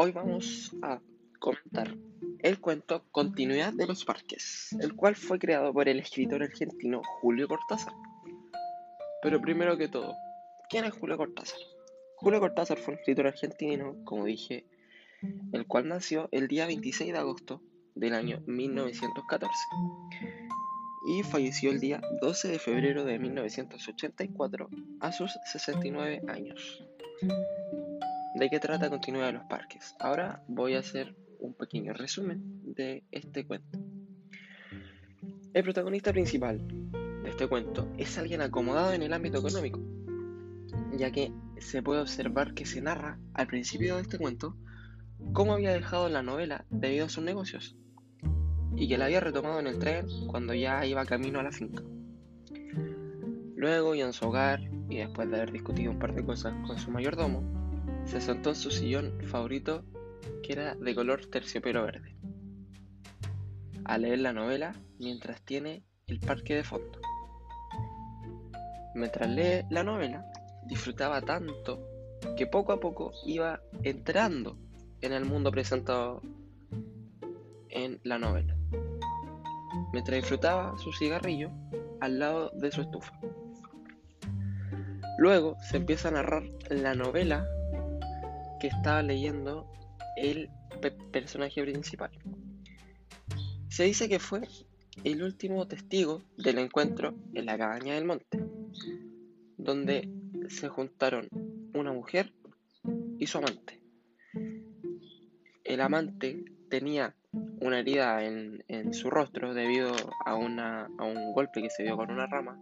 Hoy vamos a comentar el cuento Continuidad de los Parques, el cual fue creado por el escritor argentino Julio Cortázar. Pero primero que todo, ¿quién es Julio Cortázar? Julio Cortázar fue un escritor argentino, como dije, el cual nació el día 26 de agosto del año 1914 y falleció el día 12 de febrero de 1984 a sus 69 años. ¿De qué trata Continuidad de los Parques? Ahora voy a hacer un pequeño resumen de este cuento. El protagonista principal de este cuento es alguien acomodado en el ámbito económico, ya que se puede observar que se narra al principio de este cuento cómo había dejado la novela debido a sus negocios y que la había retomado en el tren cuando ya iba camino a la finca. Luego, y en su hogar, y después de haber discutido un par de cosas con su mayordomo, se sentó en su sillón favorito que era de color terciopelo verde, a leer la novela mientras tiene el parque de fondo. Mientras lee la novela, disfrutaba tanto que poco a poco iba entrando en el mundo presentado en la novela, mientras disfrutaba su cigarrillo al lado de su estufa. Luego se empieza a narrar la novela que estaba leyendo el personaje principal. Se dice que fue el último testigo del encuentro en la cabaña del monte, donde se juntaron una mujer y su amante. El amante tenía una herida en, su rostro debido a, una, a un golpe que se dio con una rama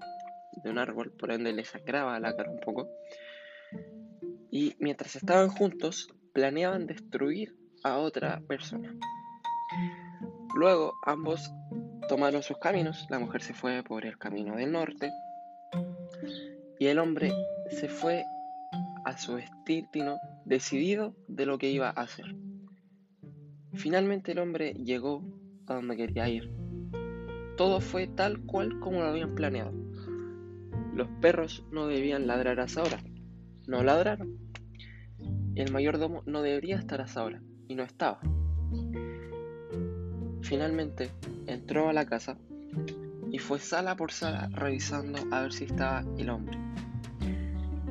de un árbol, por ende le sangraba la cara un poco y mientras estaban juntos planeaban destruir a otra persona. Luego ambos tomaron sus caminos, la mujer se fue por el camino del norte y el hombre se fue a su destino decidido de lo que iba a hacer. Finalmente el hombre llegó a donde quería ir. Todo fue tal cual como lo habían planeado. Los perros no debían ladrar a esa hora. No ladraron el mayordomo no debería estar a esa hora, y no estaba. Finalmente entró a la casa y fue sala por sala revisando a ver si estaba el hombre.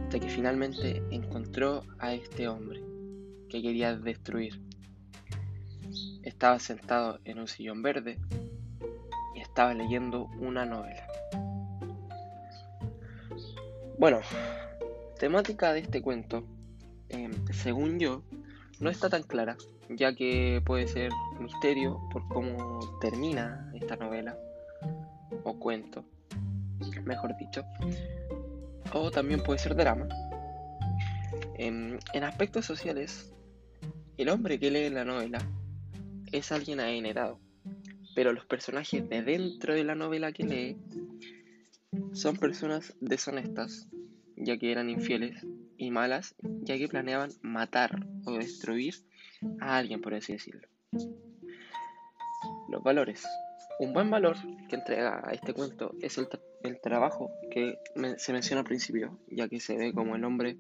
Hasta que finalmente encontró a este hombre que quería destruir. Estaba sentado en un sillón verde y estaba leyendo una novela. Bueno, temática de este cuento Em, según yo, no está tan clara, ya que puede ser misterio por cómo termina esta novela, o cuento, mejor dicho, o también puede ser drama. En, en aspectos sociales, el hombre que lee la novela es alguien adinerado, pero los personajes de dentro de la novela que lee son personas deshonestas, ya que eran infieles y malas, ya que planeaban matar o destruir a alguien, por así decirlo. Los valores. Un buen valor que entrega a este cuento es el, trabajo que se menciona al principio, ya que se ve como el hombre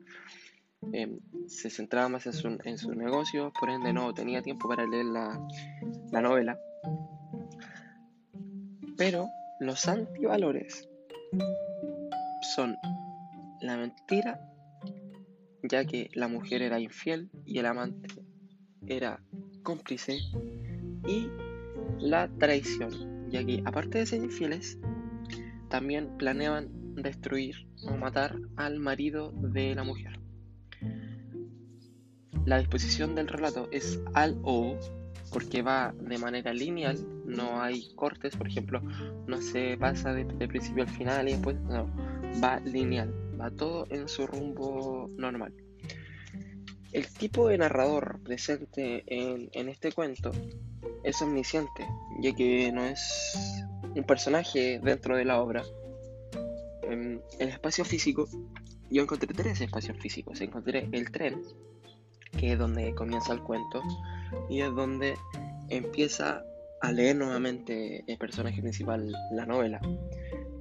em, se centraba más en su, en su, negocio, por ende no tenía tiempo para leer la, la novela. Pero los antivalores son la mentira ya que la mujer era infiel y el amante era cómplice, y la traición, ya que aparte de ser infieles, también planeaban destruir o matar al marido de la mujer. La disposición del relato es al o porque va de manera lineal, no hay cortes, por ejemplo, no se pasa de, principio al final y después, no, va lineal, va todo en su rumbo normal. El tipo de narrador presente en, este cuento es omnisciente, ya que no es un personaje dentro de la obra. En el espacio físico, yo encontré tres espacios físicos. Encontré el tren, que es donde comienza el cuento, y es donde empieza a leer nuevamente el personaje principal la novela.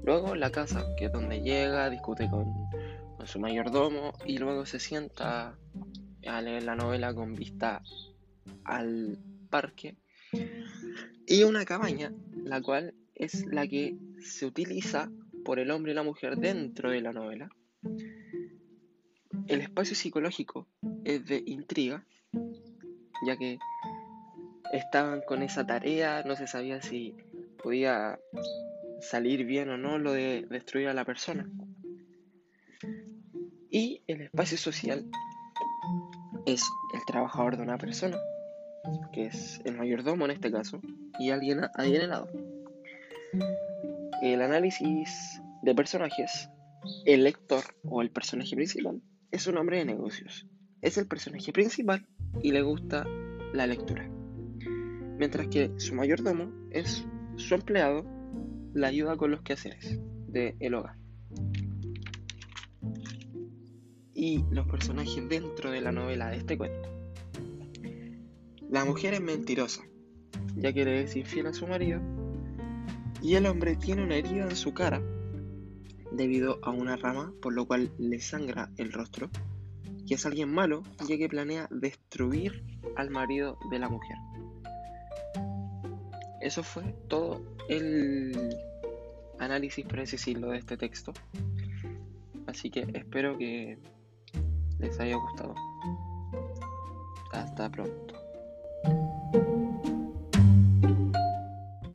Luego la casa, que es donde llega, discute con, su mayordomo y luego se sienta a leer la novela con vista al parque y una cabaña, la cual es la que se utiliza por el hombre y la mujer dentro de la novela. El espacio psicológico es de intriga, ya que estaban con esa tarea, no se sabía si podía salir bien o no lo de destruir a la persona. Y el espacio social es el trabajador de una persona, que es el mayordomo en este caso, y alguien adinerado. El análisis de personajes, el lector o el personaje principal es un hombre de negocios. Es el personaje principal y le gusta la lectura. Mientras que su mayordomo es su empleado, la ayuda con los quehaceres del el hogar. Y los personajes dentro de la novela de este cuento. La mujer es mentirosa, ya que le es infiel a su marido, y el hombre tiene una herida en su cara debido a una rama, por lo cual le sangra el rostro, y es alguien malo, ya que planea destruir al marido de la mujer. Eso fue todo el análisis, por decirlo, de este texto. Así que espero que les haya gustado. Hasta pronto.